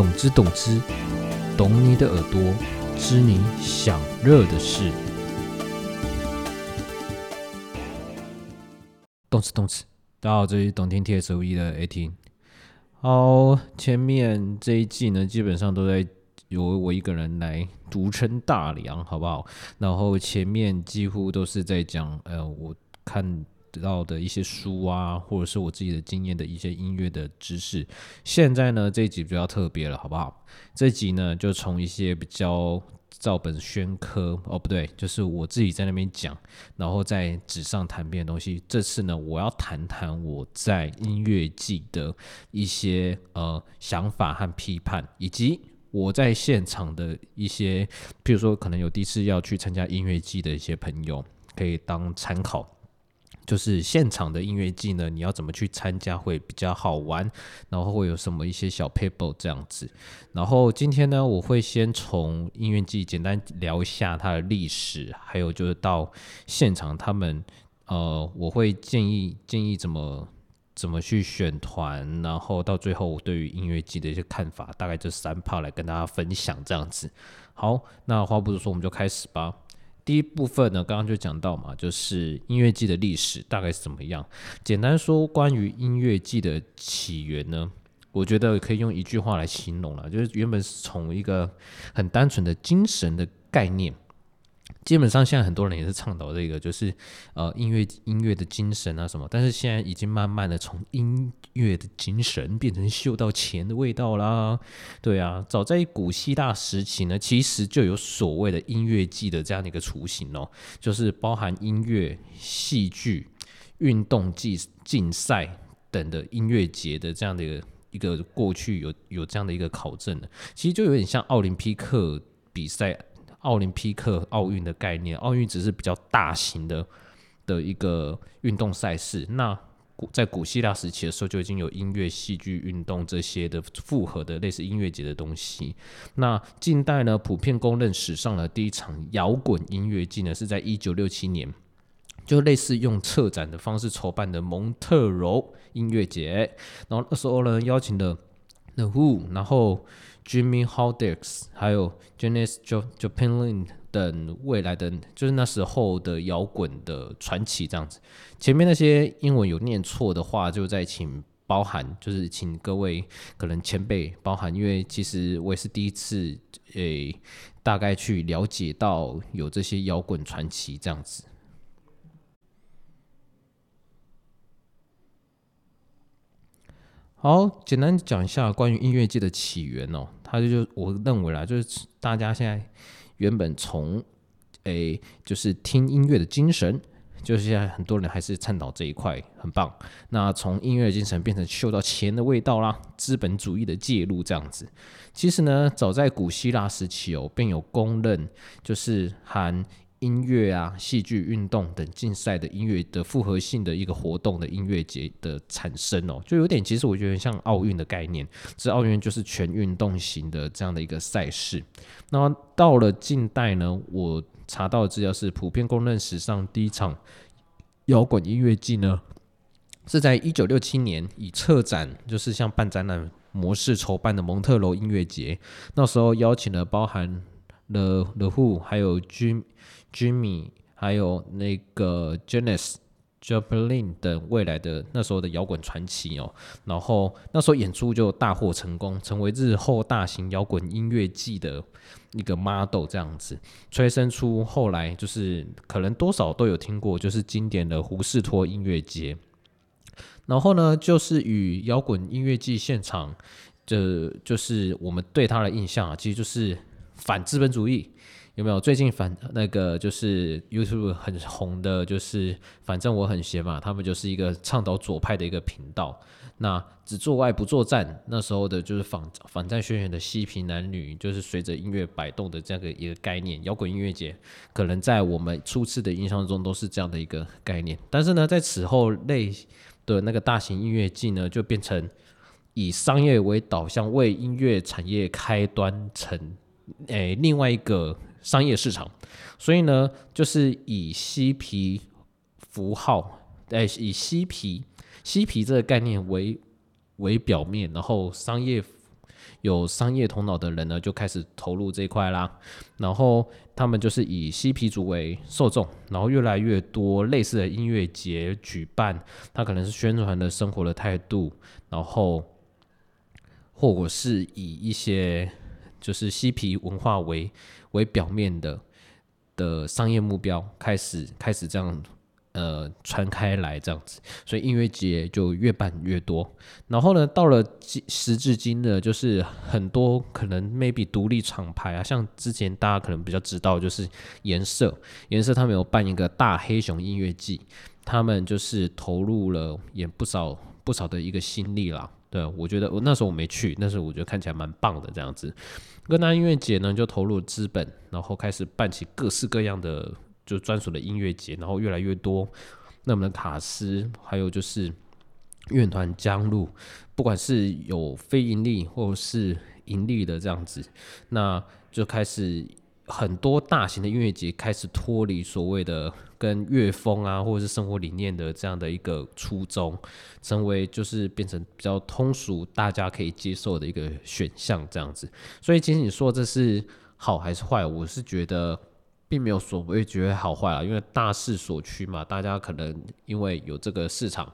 懂之懂之，懂你的耳朵，知你想热的事。动词动词，大家好，这里是懂听 T S O E 的 A 听。好，前面这一季呢，基本上都在由我一个人来独撑大梁，好不好？然后前面几乎都是在讲，呃，我看。得到的一些书啊，或者是我自己的经验的一些音乐的知识。现在呢，这一集比较特别了，好不好？这集呢，就从一些比较照本宣科哦，不对，就是我自己在那边讲，然后在纸上谈遍的东西。这次呢，我要谈谈我在音乐季的一些呃想法和批判，以及我在现场的一些，比如说可能有第一次要去参加音乐季的一些朋友，可以当参考。就是现场的音乐季呢，你要怎么去参加会比较好玩？然后会有什么一些小 paper 这样子。然后今天呢，我会先从音乐季简单聊一下它的历史，还有就是到现场他们呃，我会建议建议怎么怎么去选团，然后到最后我对于音乐季的一些看法，大概这三 part 来跟大家分享这样子。好，那话不多说，我们就开始吧。第一部分呢，刚刚就讲到嘛，就是音乐季的历史大概是怎么样。简单说，关于音乐季的起源呢，我觉得可以用一句话来形容了，就是原本是从一个很单纯的精神的概念。基本上现在很多人也是倡导这个，就是呃音乐音乐的精神啊什么，但是现在已经慢慢的从音乐的精神变成嗅到钱的味道啦。对啊，早在古希腊时期呢，其实就有所谓的音乐季的这样的一个雏形哦，就是包含音乐、戏剧、运动季、竞赛等的音乐节的这样的一个一个过去有有这样的一个考证的，其实就有点像奥林匹克比赛。奥林匹克奥运的概念，奥运只是比较大型的的一个运动赛事。那古在古希腊时期的时候，就已经有音乐、戏剧、运动这些的复合的类似音乐节的东西。那近代呢，普遍公认史上的第一场摇滚音乐季呢，是在一九六七年，就类似用策展的方式筹办的蒙特柔音乐节。然后那时候呢，邀请了 The Who，然后。Jimmy h o l d i x 还有 Janis Joplin 等未来的，就是那时候的摇滚的传奇这样子。前面那些英文有念错的话，就在请包含，就是请各位可能前辈包含，因为其实我也是第一次诶，大概去了解到有这些摇滚传奇这样子。好，简单讲一下关于音乐界的起源哦。它就就我认为啦，就是大家现在原本从诶，就是听音乐的精神，就是现在很多人还是倡导这一块，很棒。那从音乐精神变成嗅到钱的味道啦，资本主义的介入这样子。其实呢，早在古希腊时期哦，便有公认，就是含。音乐啊、戏剧、运动等竞赛的音乐的复合性的一个活动的音乐节的产生哦，就有点其实我觉得像奥运的概念，这奥运就是全运动型的这样的一个赛事。那到了近代呢，我查到的资料是普遍公认史上第一场摇滚音乐季呢，是在一九六七年以策展就是像办展览模式筹办的蒙特楼音乐节，那时候邀请了包含 The The Who 还有 Jim。Jimmy，还有那个 Janis Joplin 等未来的那时候的摇滚传奇哦，然后那时候演出就大获成功，成为日后大型摇滚音乐季的一个 model 这样子，催生出后来就是可能多少都有听过，就是经典的胡士托音乐节。然后呢，就是与摇滚音乐季现场，这就是我们对他的印象啊，其实就是反资本主义。有没有最近反那个就是 YouTube 很红的，就是反正我很闲嘛，他们就是一个倡导左派的一个频道，那只做爱不作战，那时候的就是反反战宣言的嬉皮男女，就是随着音乐摆动的这样的一个概念，摇滚音乐节可能在我们初次的印象中都是这样的一个概念，但是呢，在此后类的那个大型音乐季呢，就变成以商业为导向，为音乐产业开端成诶另外一个。商业市场，所以呢，就是以嬉皮符号，诶，以嬉皮嬉皮这个概念为为表面，然后商业有商业头脑的人呢，就开始投入这一块啦。然后他们就是以嬉皮族为受众，然后越来越多类似的音乐节举办，它可能是宣传的生活的态度，然后或者是以一些就是嬉皮文化为为表面的的商业目标，开始开始这样。呃，传开来这样子，所以音乐节就越办越多。然后呢，到了今时至今呢，就是很多可能 maybe 独立厂牌啊，像之前大家可能比较知道，就是颜色，颜色他们有办一个大黑熊音乐季，他们就是投入了也不少不少的一个心力啦。对我觉得我那时候我没去，但是我觉得看起来蛮棒的这样子。哥大音乐节呢，就投入资本，然后开始办起各式各样的。就专属的音乐节，然后越来越多，那我们的卡司还有就是乐团加入，不管是有非盈利或是盈利的这样子，那就开始很多大型的音乐节开始脱离所谓的跟乐风啊或者是生活理念的这样的一个初衷，成为就是变成比较通俗大家可以接受的一个选项这样子。所以其实你说这是好还是坏，我是觉得。并没有所谓觉得好坏啊，因为大势所趋嘛，大家可能因为有这个市场，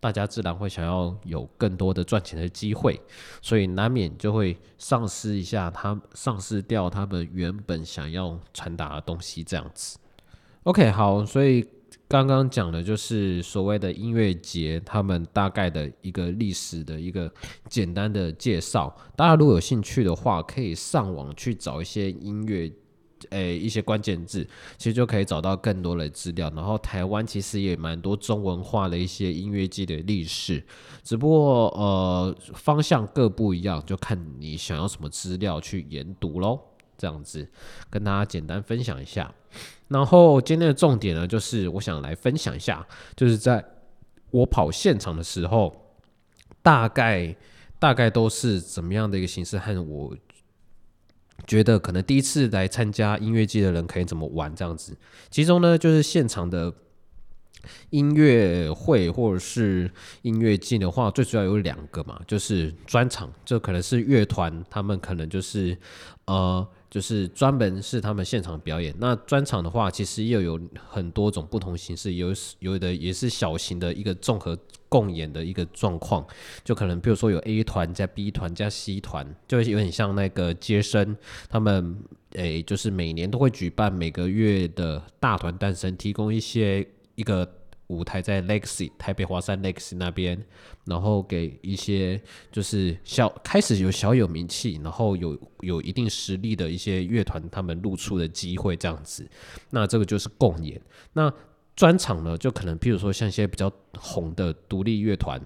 大家自然会想要有更多的赚钱的机会，所以难免就会丧失一下他丧失掉他们原本想要传达的东西这样子。OK，好，所以刚刚讲的就是所谓的音乐节，他们大概的一个历史的一个简单的介绍。大家如果有兴趣的话，可以上网去找一些音乐。诶，一些关键字其实就可以找到更多的资料。然后台湾其实也蛮多中文化的一些音乐季的历史，只不过呃方向各不一样，就看你想要什么资料去研读喽。这样子跟大家简单分享一下。然后今天的重点呢，就是我想来分享一下，就是在我跑现场的时候，大概大概都是怎么样的一个形式和我。觉得可能第一次来参加音乐季的人可以怎么玩这样子，其中呢就是现场的音乐会或者是音乐季的话，最主要有两个嘛，就是专场，这可能是乐团，他们可能就是呃。就是专门是他们现场表演。那专场的话，其实又有很多种不同形式，有有的也是小型的一个综合共演的一个状况。就可能比如说有 A 团加 B 团加 C 团，就有点像那个接生，他们诶，就是每年都会举办每个月的大团诞生，提供一些一个。舞台在 Legacy 台北华山 Legacy 那边，然后给一些就是小开始有小有名气，然后有有一定实力的一些乐团，他们露出的机会这样子。那这个就是共演。那专场呢，就可能譬如说像一些比较红的独立乐团，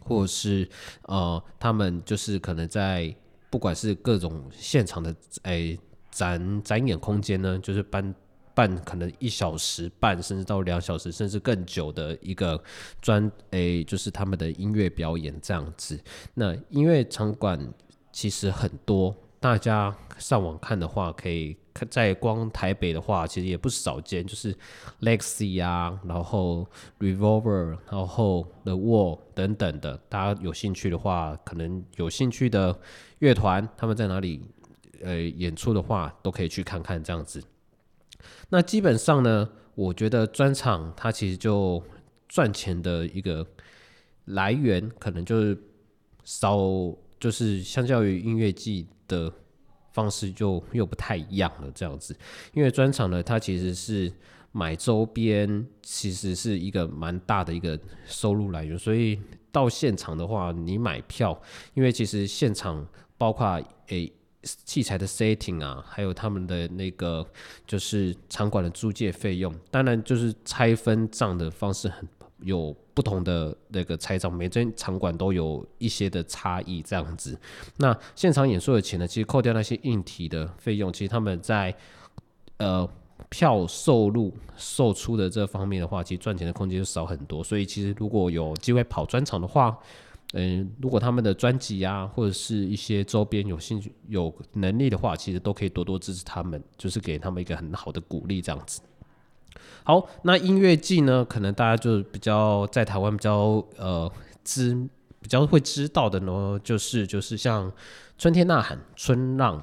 或者是呃，他们就是可能在不管是各种现场的诶展展演空间呢，就是搬。办可能一小时半，甚至到两小时，甚至更久的一个专诶，就是他们的音乐表演这样子。那音乐场馆其实很多，大家上网看的话，可以看在光台北的话，其实也不少见，就是 Lexi 啊，然后 Revolver，然后 The Wall 等等的。大家有兴趣的话，可能有兴趣的乐团他们在哪里呃演出的话，都可以去看看这样子。那基本上呢，我觉得专场它其实就赚钱的一个来源，可能就是少，就是相较于音乐季的方式就又不太一样了。这样子，因为专场呢，它其实是买周边，其实是一个蛮大的一个收入来源。所以到现场的话，你买票，因为其实现场包括诶。器材的 setting 啊，还有他们的那个就是场馆的租借费用，当然就是拆分账的方式很有不同的那个拆账，每间场馆都有一些的差异这样子。那现场演出的钱呢，其实扣掉那些硬体的费用，其实他们在呃票售入售出的这方面的话，其实赚钱的空间就少很多。所以其实如果有机会跑专场的话，嗯，如果他们的专辑啊，或者是一些周边有兴趣、有能力的话，其实都可以多多支持他们，就是给他们一个很好的鼓励，这样子。好，那音乐季呢，可能大家就比较在台湾比较呃知比较会知道的呢，就是就是像春天呐喊、春浪。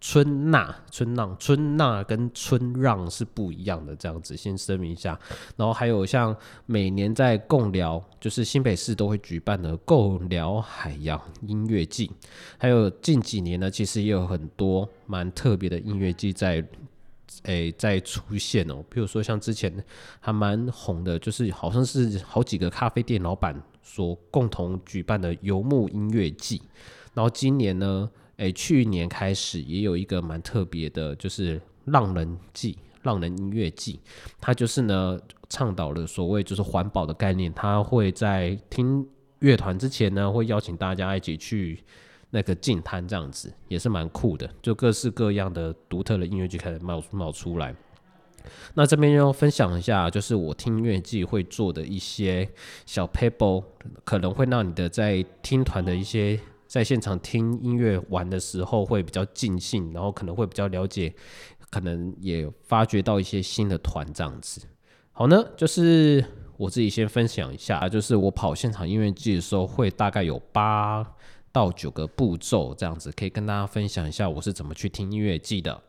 春纳、春浪、春纳跟春让是不一样的，这样子先声明一下。然后还有像每年在共聊，就是新北市都会举办的共聊海洋音乐季。还有近几年呢，其实也有很多蛮特别的音乐季在诶在出现哦。比如说像之前还蛮红的，就是好像是好几个咖啡店老板所共同举办的游牧音乐季。然后今年呢？诶，去年开始也有一个蛮特别的，就是浪人季、浪人音乐季。它就是呢，倡导了所谓就是环保的概念。他会在听乐团之前呢，会邀请大家一起去那个净滩，这样子也是蛮酷的。就各式各样的独特的音乐剧开始冒冒出来。那这边要分享一下，就是我听音乐季会做的一些小 paper，可能会让你的在听团的一些。在现场听音乐玩的时候会比较尽兴，然后可能会比较了解，可能也发掘到一些新的团这样子。好呢，就是我自己先分享一下，就是我跑现场音乐季的时候会大概有八到九个步骤这样子，可以跟大家分享一下我是怎么去听音乐季的。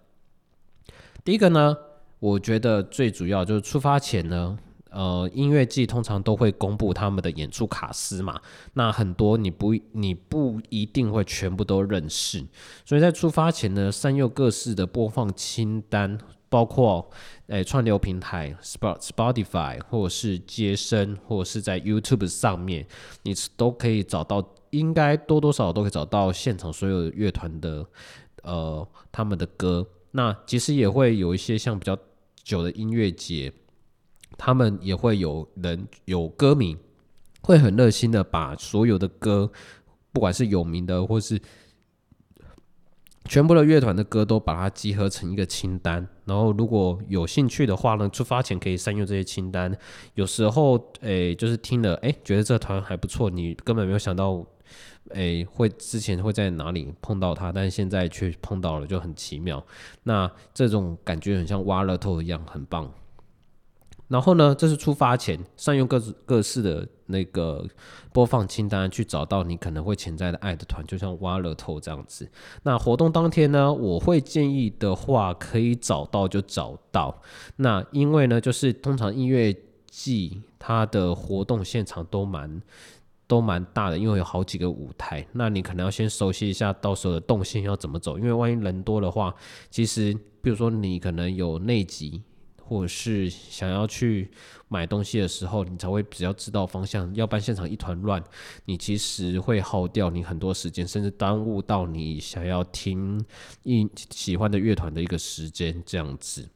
第一个呢，我觉得最主要就是出发前呢。呃，音乐季通常都会公布他们的演出卡司嘛，那很多你不你不一定会全部都认识，所以在出发前呢，善用各式的播放清单，包括诶串流平台，Spot Spotify 或者是接生，或者是在 YouTube 上面，你都可以找到，应该多多少少都可以找到现场所有乐团的呃他们的歌。那其实也会有一些像比较久的音乐节。他们也会有人有歌迷，会很热心的把所有的歌，不管是有名的或是全部的乐团的歌，都把它集合成一个清单。然后如果有兴趣的话呢，出发前可以善用这些清单。有时候，诶，就是听了，诶，觉得这团还不错，你根本没有想到，诶，会之前会在哪里碰到他，但现在却碰到了，就很奇妙。那这种感觉很像挖乐透一样，很棒。然后呢，这是出发前善用各自各式的那个播放清单去找到你可能会潜在的爱的团，就像挖乐透这样子。那活动当天呢，我会建议的话，可以找到就找到。那因为呢，就是通常音乐季它的活动现场都蛮都蛮大的，因为有好几个舞台。那你可能要先熟悉一下到时候的动线要怎么走，因为万一人多的话，其实比如说你可能有内急。或者是想要去买东西的时候，你才会比较知道方向。要不然现场一团乱，你其实会耗掉你很多时间，甚至耽误到你想要听一喜欢的乐团的一个时间这样子。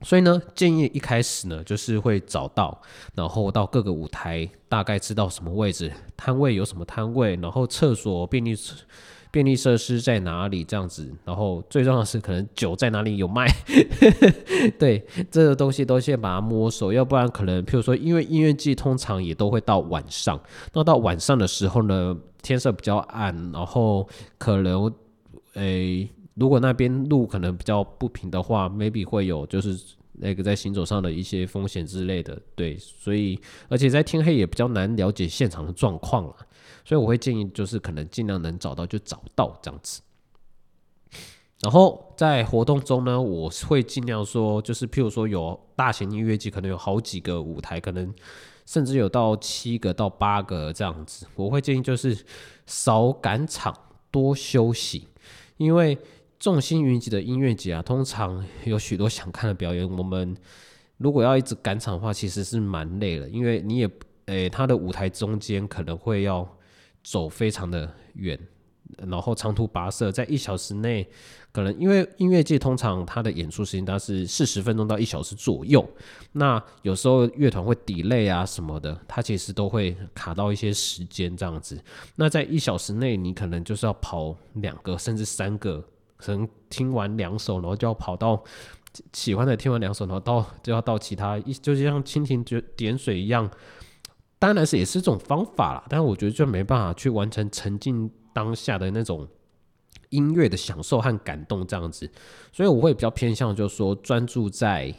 所以呢，建议一开始呢，就是会找到，然后到各个舞台，大概知道什么位置，摊位有什么摊位，然后厕所便利。便利设施在哪里？这样子，然后最重要的是，可能酒在哪里有卖？对，这个东西都先把它摸熟，要不然可能，譬如说，因为音乐季通常也都会到晚上，那到晚上的时候呢，天色比较暗，然后可能，诶，如果那边路可能比较不平的话，maybe 会有就是那个在行走上的一些风险之类的。对，所以而且在天黑也比较难了解现场的状况了。所以我会建议，就是可能尽量能找到就找到这样子。然后在活动中呢，我会尽量说，就是譬如说有大型音乐季，可能有好几个舞台，可能甚至有到七个到八个这样子。我会建议就是少赶场，多休息，因为众星云集的音乐节啊，通常有许多想看的表演。我们如果要一直赶场的话，其实是蛮累的，因为你也诶，它的舞台中间可能会要。走非常的远，然后长途跋涉，在一小时内，可能因为音乐界通常它的演出时间大概是四十分钟到一小时左右，那有时候乐团会 delay 啊什么的，它其实都会卡到一些时间这样子。那在一小时内，你可能就是要跑两个甚至三个，可能听完两首，然后就要跑到喜欢的听完两首，然后到就要到其他一，就像蜻蜓点水一样。当然是也是这种方法啦，但我觉得就没办法去完成沉浸当下的那种音乐的享受和感动这样子，所以我会比较偏向就是说专注在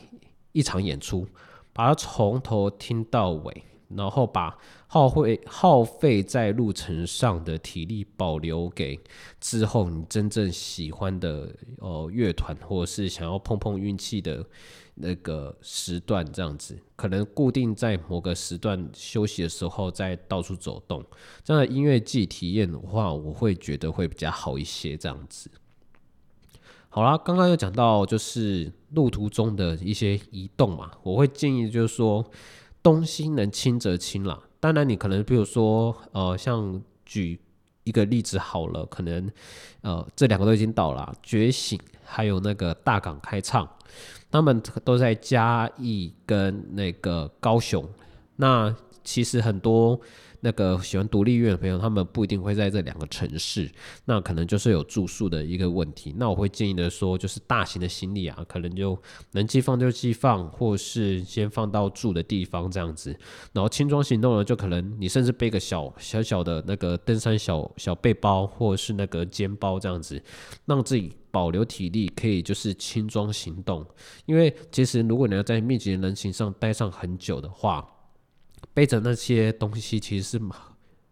一场演出，把它从头听到尾，然后把耗费耗费在路程上的体力保留给之后你真正喜欢的呃乐团，或者是想要碰碰运气的那个时段，这样子，可能固定在某个时段休息的时候再到处走动，这样的音乐季体验的话，我会觉得会比较好一些，这样子。好啦，刚刚有讲到就是路途中的一些移动嘛，我会建议就是说东西能轻则轻啦。当然，你可能比如说呃，像举一个例子好了，可能呃这两个都已经到了，觉醒还有那个大港开唱，他们都在嘉义跟那个高雄。那其实很多。那个喜欢独立乐的朋友，他们不一定会在这两个城市，那可能就是有住宿的一个问题。那我会建议的说，就是大型的行李啊，可能就能寄放就寄放，或是先放到住的地方这样子。然后轻装行动呢，就可能你甚至背个小小小的那个登山小小背包，或者是那个肩包这样子，让自己保留体力，可以就是轻装行动。因为其实如果你要在密集的人行上待上很久的话，背着那些东西其实是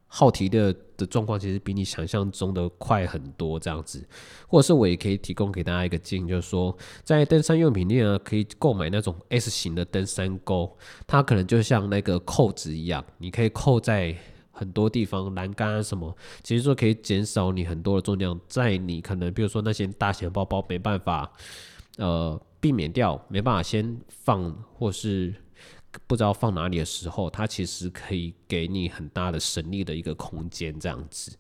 耗体的的状况，其实比你想象中的快很多。这样子，或者是我也可以提供给大家一个建议，就是说，在登山用品店呢，可以购买那种 S 型的登山钩，它可能就像那个扣子一样，你可以扣在很多地方，栏杆啊什么，其实说可以减少你很多的重量，在你可能比如说那些大型包包没办法呃避免掉，没办法先放或是。不知道放哪里的时候，它其实可以给你很大的省力的一个空间，这样子。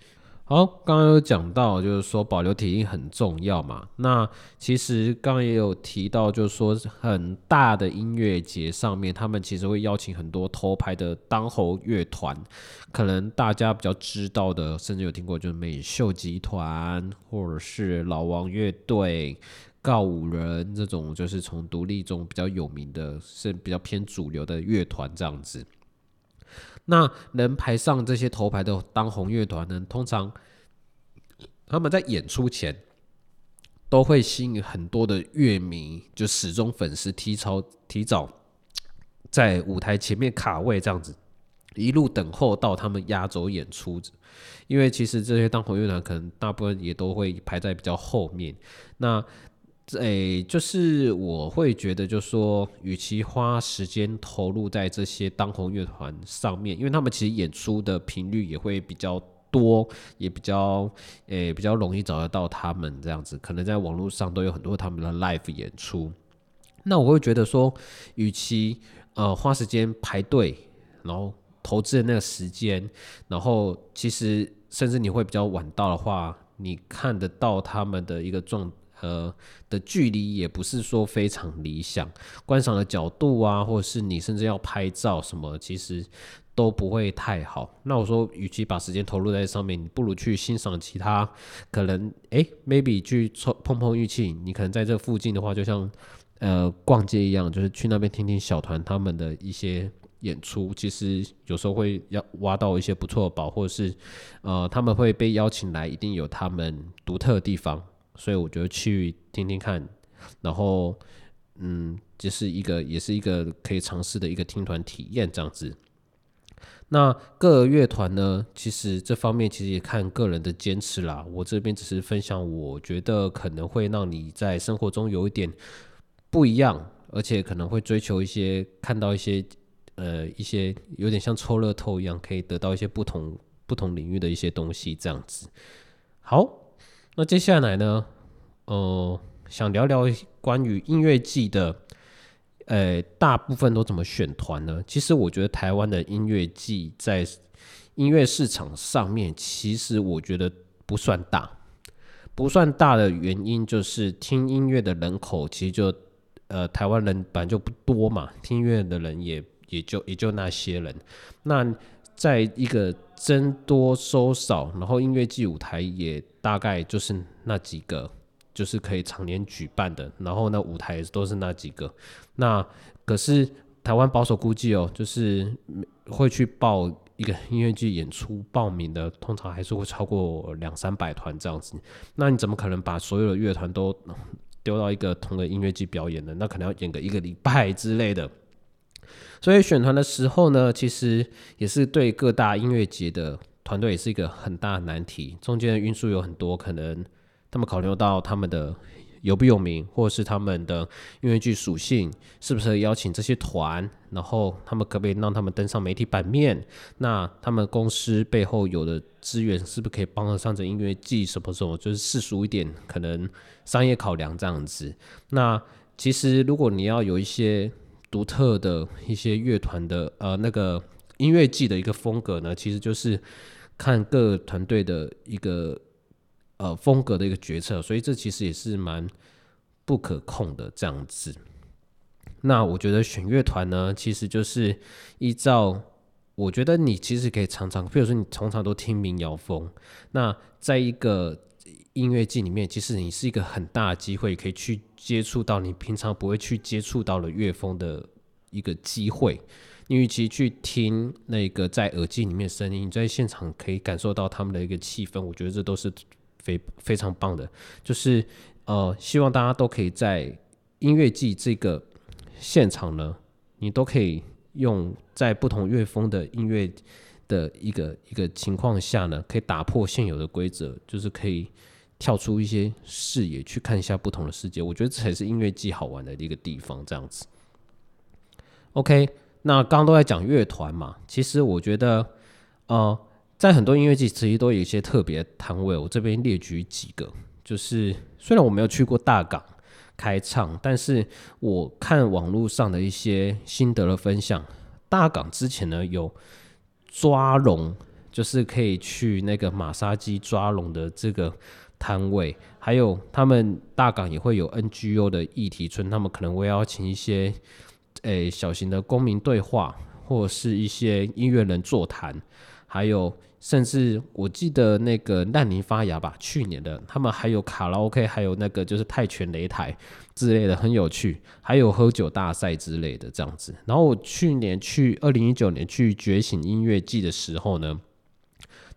好，刚刚有讲到，就是说保留体力很重要嘛。那其实刚刚也有提到，就是说很大的音乐节上面，他们其实会邀请很多头牌的当红乐团，可能大家比较知道的，甚至有听过，就是美秀集团或者是老王乐队。告五人这种就是从独立中比较有名的，是比较偏主流的乐团这样子。那能排上这些头牌的当红乐团呢？通常他们在演出前都会吸引很多的乐迷，就始终粉丝提早提早在舞台前面卡位这样子，一路等候到他们压轴演出。因为其实这些当红乐团可能大部分也都会排在比较后面。那诶，就是我会觉得，就说，与其花时间投入在这些当红乐团上面，因为他们其实演出的频率也会比较多，也比较诶比较容易找得到他们这样子，可能在网络上都有很多他们的 live 演出。那我会觉得说，与其呃花时间排队，然后投资的那个时间，然后其实甚至你会比较晚到的话，你看得到他们的一个状。呃的距离也不是说非常理想，观赏的角度啊，或者是你甚至要拍照什么，其实都不会太好。那我说，与其把时间投入在上面，你不如去欣赏其他可能，诶 m a y b e 去碰碰运气。你可能在这附近的话，就像呃逛街一样，就是去那边听听小团他们的一些演出。其实有时候会要挖到一些不错的宝，或者是呃他们会被邀请来，一定有他们独特的地方。所以我觉得去听听看，然后嗯，这是一个也是一个可以尝试的一个听团体验这样子。那各乐团呢，其实这方面其实也看个人的坚持啦。我这边只是分享，我觉得可能会让你在生活中有一点不一样，而且可能会追求一些看到一些呃一些有点像抽乐透一样，可以得到一些不同不同领域的一些东西这样子。好。那接下来呢？呃，想聊聊关于音乐季的，呃，大部分都怎么选团呢？其实我觉得台湾的音乐季在音乐市场上面，其实我觉得不算大，不算大的原因就是听音乐的人口其实就呃台湾人本来就不多嘛，听音乐的人也也就也就那些人，那。在一个增多收少，然后音乐季舞台也大概就是那几个，就是可以常年举办的，然后那舞台都是那几个。那可是台湾保守估计哦，就是会去报一个音乐季演出报名的，通常还是会超过两三百团这样子。那你怎么可能把所有的乐团都丢到一个同个音乐季表演呢？那可能要演个一个礼拜之类的。所以选团的时候呢，其实也是对各大音乐节的团队也是一个很大的难题。中间的因素有很多，可能他们考虑到他们的有不有名，或者是他们的音乐剧属性，是不是邀请这些团，然后他们可不可以让他们登上媒体版面？那他们公司背后有的资源是不是可以帮得上这音乐季什么什么？就是世俗一点，可能商业考量这样子。那其实如果你要有一些。独特的一些乐团的呃那个音乐季的一个风格呢，其实就是看各团队的一个呃风格的一个决策，所以这其实也是蛮不可控的这样子。那我觉得选乐团呢，其实就是依照我觉得你其实可以常常，比如说你常常都听民谣风，那在一个音乐季里面，其实你是一个很大的机会，可以去。接触到你平常不会去接触到的乐风的一个机会，你与其去听那个在耳机里面声音，你在现场可以感受到他们的一个气氛，我觉得这都是非非常棒的。就是呃，希望大家都可以在音乐季这个现场呢，你都可以用在不同乐风的音乐的一个一个情况下呢，可以打破现有的规则，就是可以。跳出一些视野去看一下不同的世界，我觉得这才是音乐季好玩的一个地方。这样子，OK，那刚刚都在讲乐团嘛，其实我觉得，呃，在很多音乐季其实都有一些特别摊位，我这边列举几个，就是虽然我没有去过大港开唱，但是我看网络上的一些心得的分享，大港之前呢有抓龙，就是可以去那个马杀鸡抓龙的这个。摊位，还有他们大港也会有 NGO 的议题村，他们可能会邀请一些诶小型的公民对话，或者是一些音乐人座谈，还有甚至我记得那个烂泥发芽吧，去年的他们还有卡拉 OK，还有那个就是泰拳擂台之类的，很有趣，还有喝酒大赛之类的这样子。然后我去年去二零一九年去觉醒音乐季的时候呢。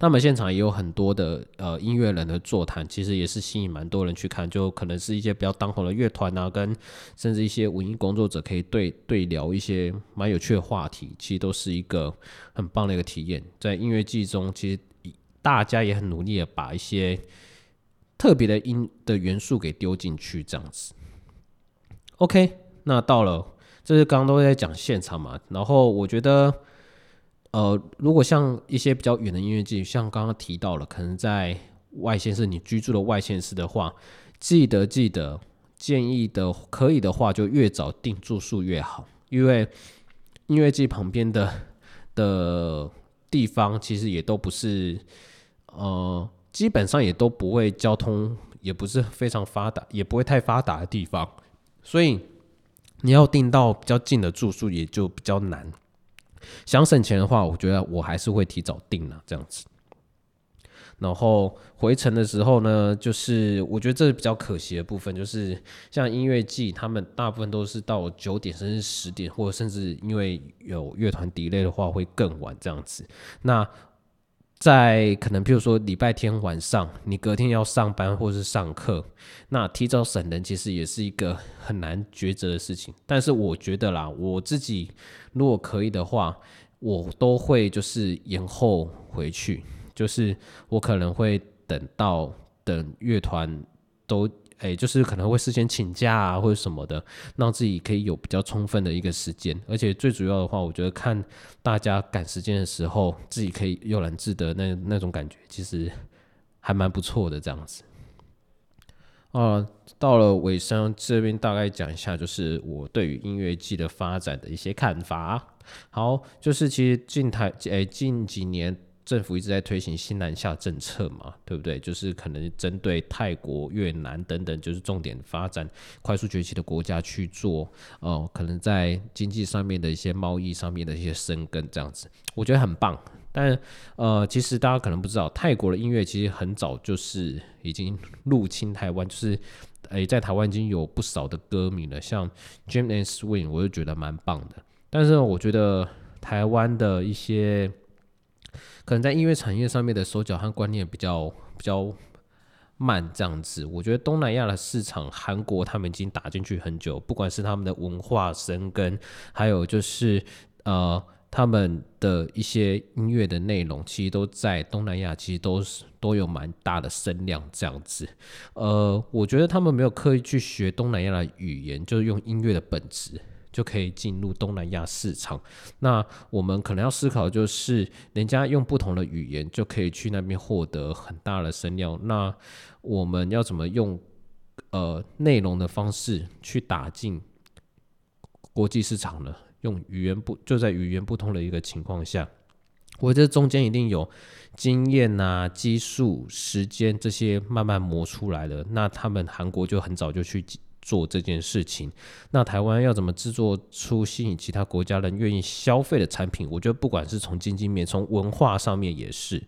那么现场也有很多的呃音乐人的座谈，其实也是吸引蛮多人去看，就可能是一些比较当红的乐团啊，跟甚至一些文艺工作者可以对对聊一些蛮有趣的话题，其实都是一个很棒的一个体验。在音乐季中，其实大家也很努力的把一些特别的音的元素给丢进去，这样子。OK，那到了，这是刚刚都在讲现场嘛，然后我觉得。呃，如果像一些比较远的音乐季，像刚刚提到了，可能在外县市，你居住的外县市的话，记得记得建议的，可以的话就越早订住宿越好，因为音乐季旁边的的地方其实也都不是，呃，基本上也都不会交通，也不是非常发达，也不会太发达的地方，所以你要订到比较近的住宿也就比较难。想省钱的话，我觉得我还是会提早订了这样子。然后回程的时候呢，就是我觉得这是比较可惜的部分，就是像音乐季，他们大部分都是到九点甚至十点，或者甚至因为有乐团 delay 的话会更晚这样子。那在可能，譬如说礼拜天晚上，你隔天要上班或是上课，那提早省人其实也是一个很难抉择的事情。但是我觉得啦，我自己如果可以的话，我都会就是延后回去，就是我可能会等到等乐团都。哎，就是可能会事先请假啊，或者什么的，让自己可以有比较充分的一个时间。而且最主要的话，我觉得看大家赶时间的时候，自己可以悠然自得那那种感觉，其实还蛮不错的这样子。啊，到了尾声这边大概讲一下，就是我对于音乐季的发展的一些看法。好，就是其实近台诶近几年。政府一直在推行新南下政策嘛，对不对？就是可能针对泰国、越南等等，就是重点发展、快速崛起的国家去做，哦，可能在经济上面的一些贸易上面的一些生根，这样子，我觉得很棒。但呃，其实大家可能不知道，泰国的音乐其实很早就是已经入侵台湾，就是诶，在台湾已经有不少的歌迷了，像 James and Swing，我就觉得蛮棒的。但是我觉得台湾的一些可能在音乐产业上面的手脚和观念比较比较慢这样子。我觉得东南亚的市场，韩国他们已经打进去很久，不管是他们的文化生根，还有就是呃他们的一些音乐的内容，其实都在东南亚，其实都是都有蛮大的声量这样子。呃，我觉得他们没有刻意去学东南亚的语言，就是用音乐的本质。就可以进入东南亚市场。那我们可能要思考，就是人家用不同的语言就可以去那边获得很大的声量。那我们要怎么用呃内容的方式去打进国际市场呢？用语言不就在语言不通的一个情况下，我这中间一定有经验啊、技术、时间这些慢慢磨出来的。那他们韩国就很早就去。做这件事情，那台湾要怎么制作出吸引其他国家人愿意消费的产品？我觉得不管是从经济面，从文化上面也是。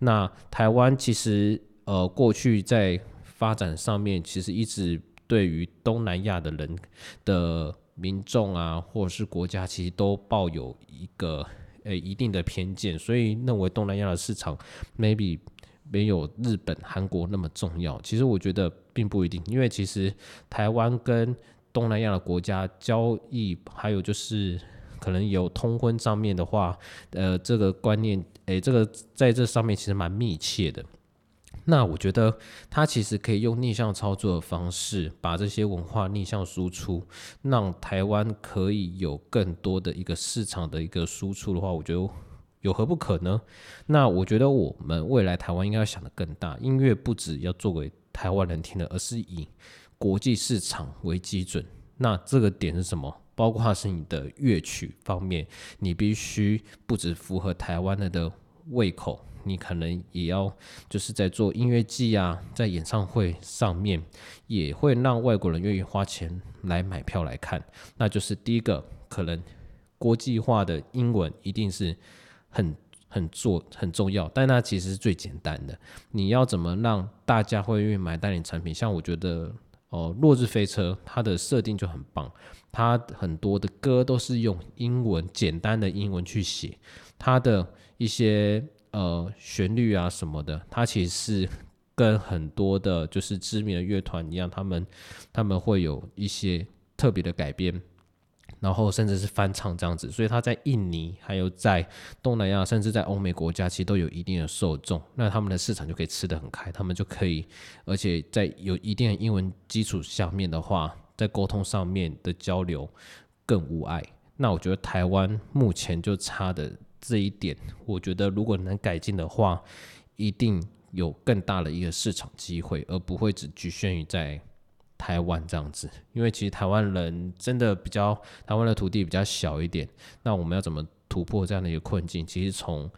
那台湾其实呃过去在发展上面，其实一直对于东南亚的人的民众啊，或者是国家，其实都抱有一个呃一定的偏见，所以认为东南亚的市场 maybe。没有日本、韩国那么重要，其实我觉得并不一定，因为其实台湾跟东南亚的国家交易，还有就是可能有通婚上面的话，呃，这个观念，诶，这个在这上面其实蛮密切的。那我觉得它其实可以用逆向操作的方式，把这些文化逆向输出，让台湾可以有更多的一个市场的一个输出的话，我觉得。有何不可呢？那我觉得我们未来台湾应该要想的更大，音乐不止要作为台湾人听的，而是以国际市场为基准。那这个点是什么？包括是你的乐曲方面，你必须不止符合台湾人的胃口，你可能也要就是在做音乐季啊，在演唱会上面，也会让外国人愿意花钱来买票来看。那就是第一个，可能国际化的英文一定是。很很做很重要，但那其实是最简单的。你要怎么让大家会愿意买单你产品？像我觉得哦，落日飞车它的设定就很棒，它很多的歌都是用英文简单的英文去写，它的一些呃旋律啊什么的，它其实是跟很多的就是知名的乐团一样，他们他们会有一些特别的改编。然后甚至是翻唱这样子，所以他在印尼，还有在东南亚，甚至在欧美国家，其实都有一定的受众。那他们的市场就可以吃得很开，他们就可以，而且在有一定的英文基础下面的话，在沟通上面的交流更无碍。那我觉得台湾目前就差的这一点，我觉得如果能改进的话，一定有更大的一个市场机会，而不会只局限于在。台湾这样子，因为其实台湾人真的比较，台湾的土地比较小一点。那我们要怎么突破这样的一个困境？其实从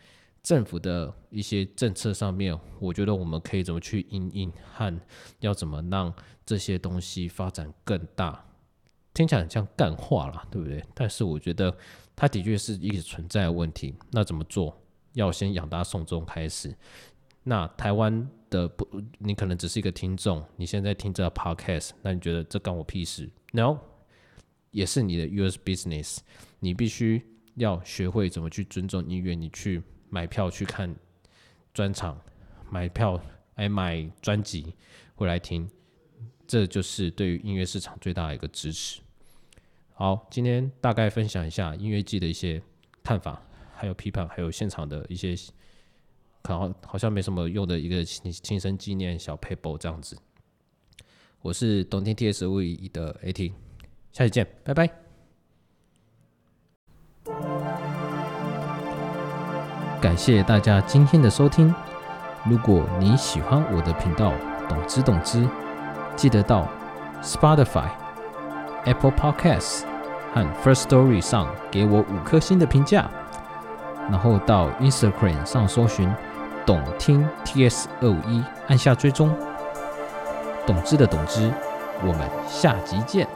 政府的一些政策上面，我觉得我们可以怎么去应应和要怎么让这些东西发展更大？听起来很像干话啦，对不对？但是我觉得它的确是一直存在的问题。那怎么做？要先养大送终开始。那台湾。的不，你可能只是一个听众，你现在听这 podcast，那你觉得这关我屁事？No，也是你的 US business，你必须要学会怎么去尊重音乐，你去买票去看专场，买票哎买专辑回来听，这就是对于音乐市场最大的一个支持。好，今天大概分享一下音乐季的一些看法，还有批判，还有现场的一些。好，好像没什么用的一个亲亲身纪念小 paper 这样子。我是懂天 T S 五一的 A T，下期见，拜拜。感谢大家今天的收听。如果你喜欢我的频道，懂之懂之，记得到 Spotify、Apple Podcasts 和 First Story 上给我五颗星的评价，然后到 Instagram 上搜寻。懂听 TS 二五一，按下追踪。懂知的懂知，我们下集见。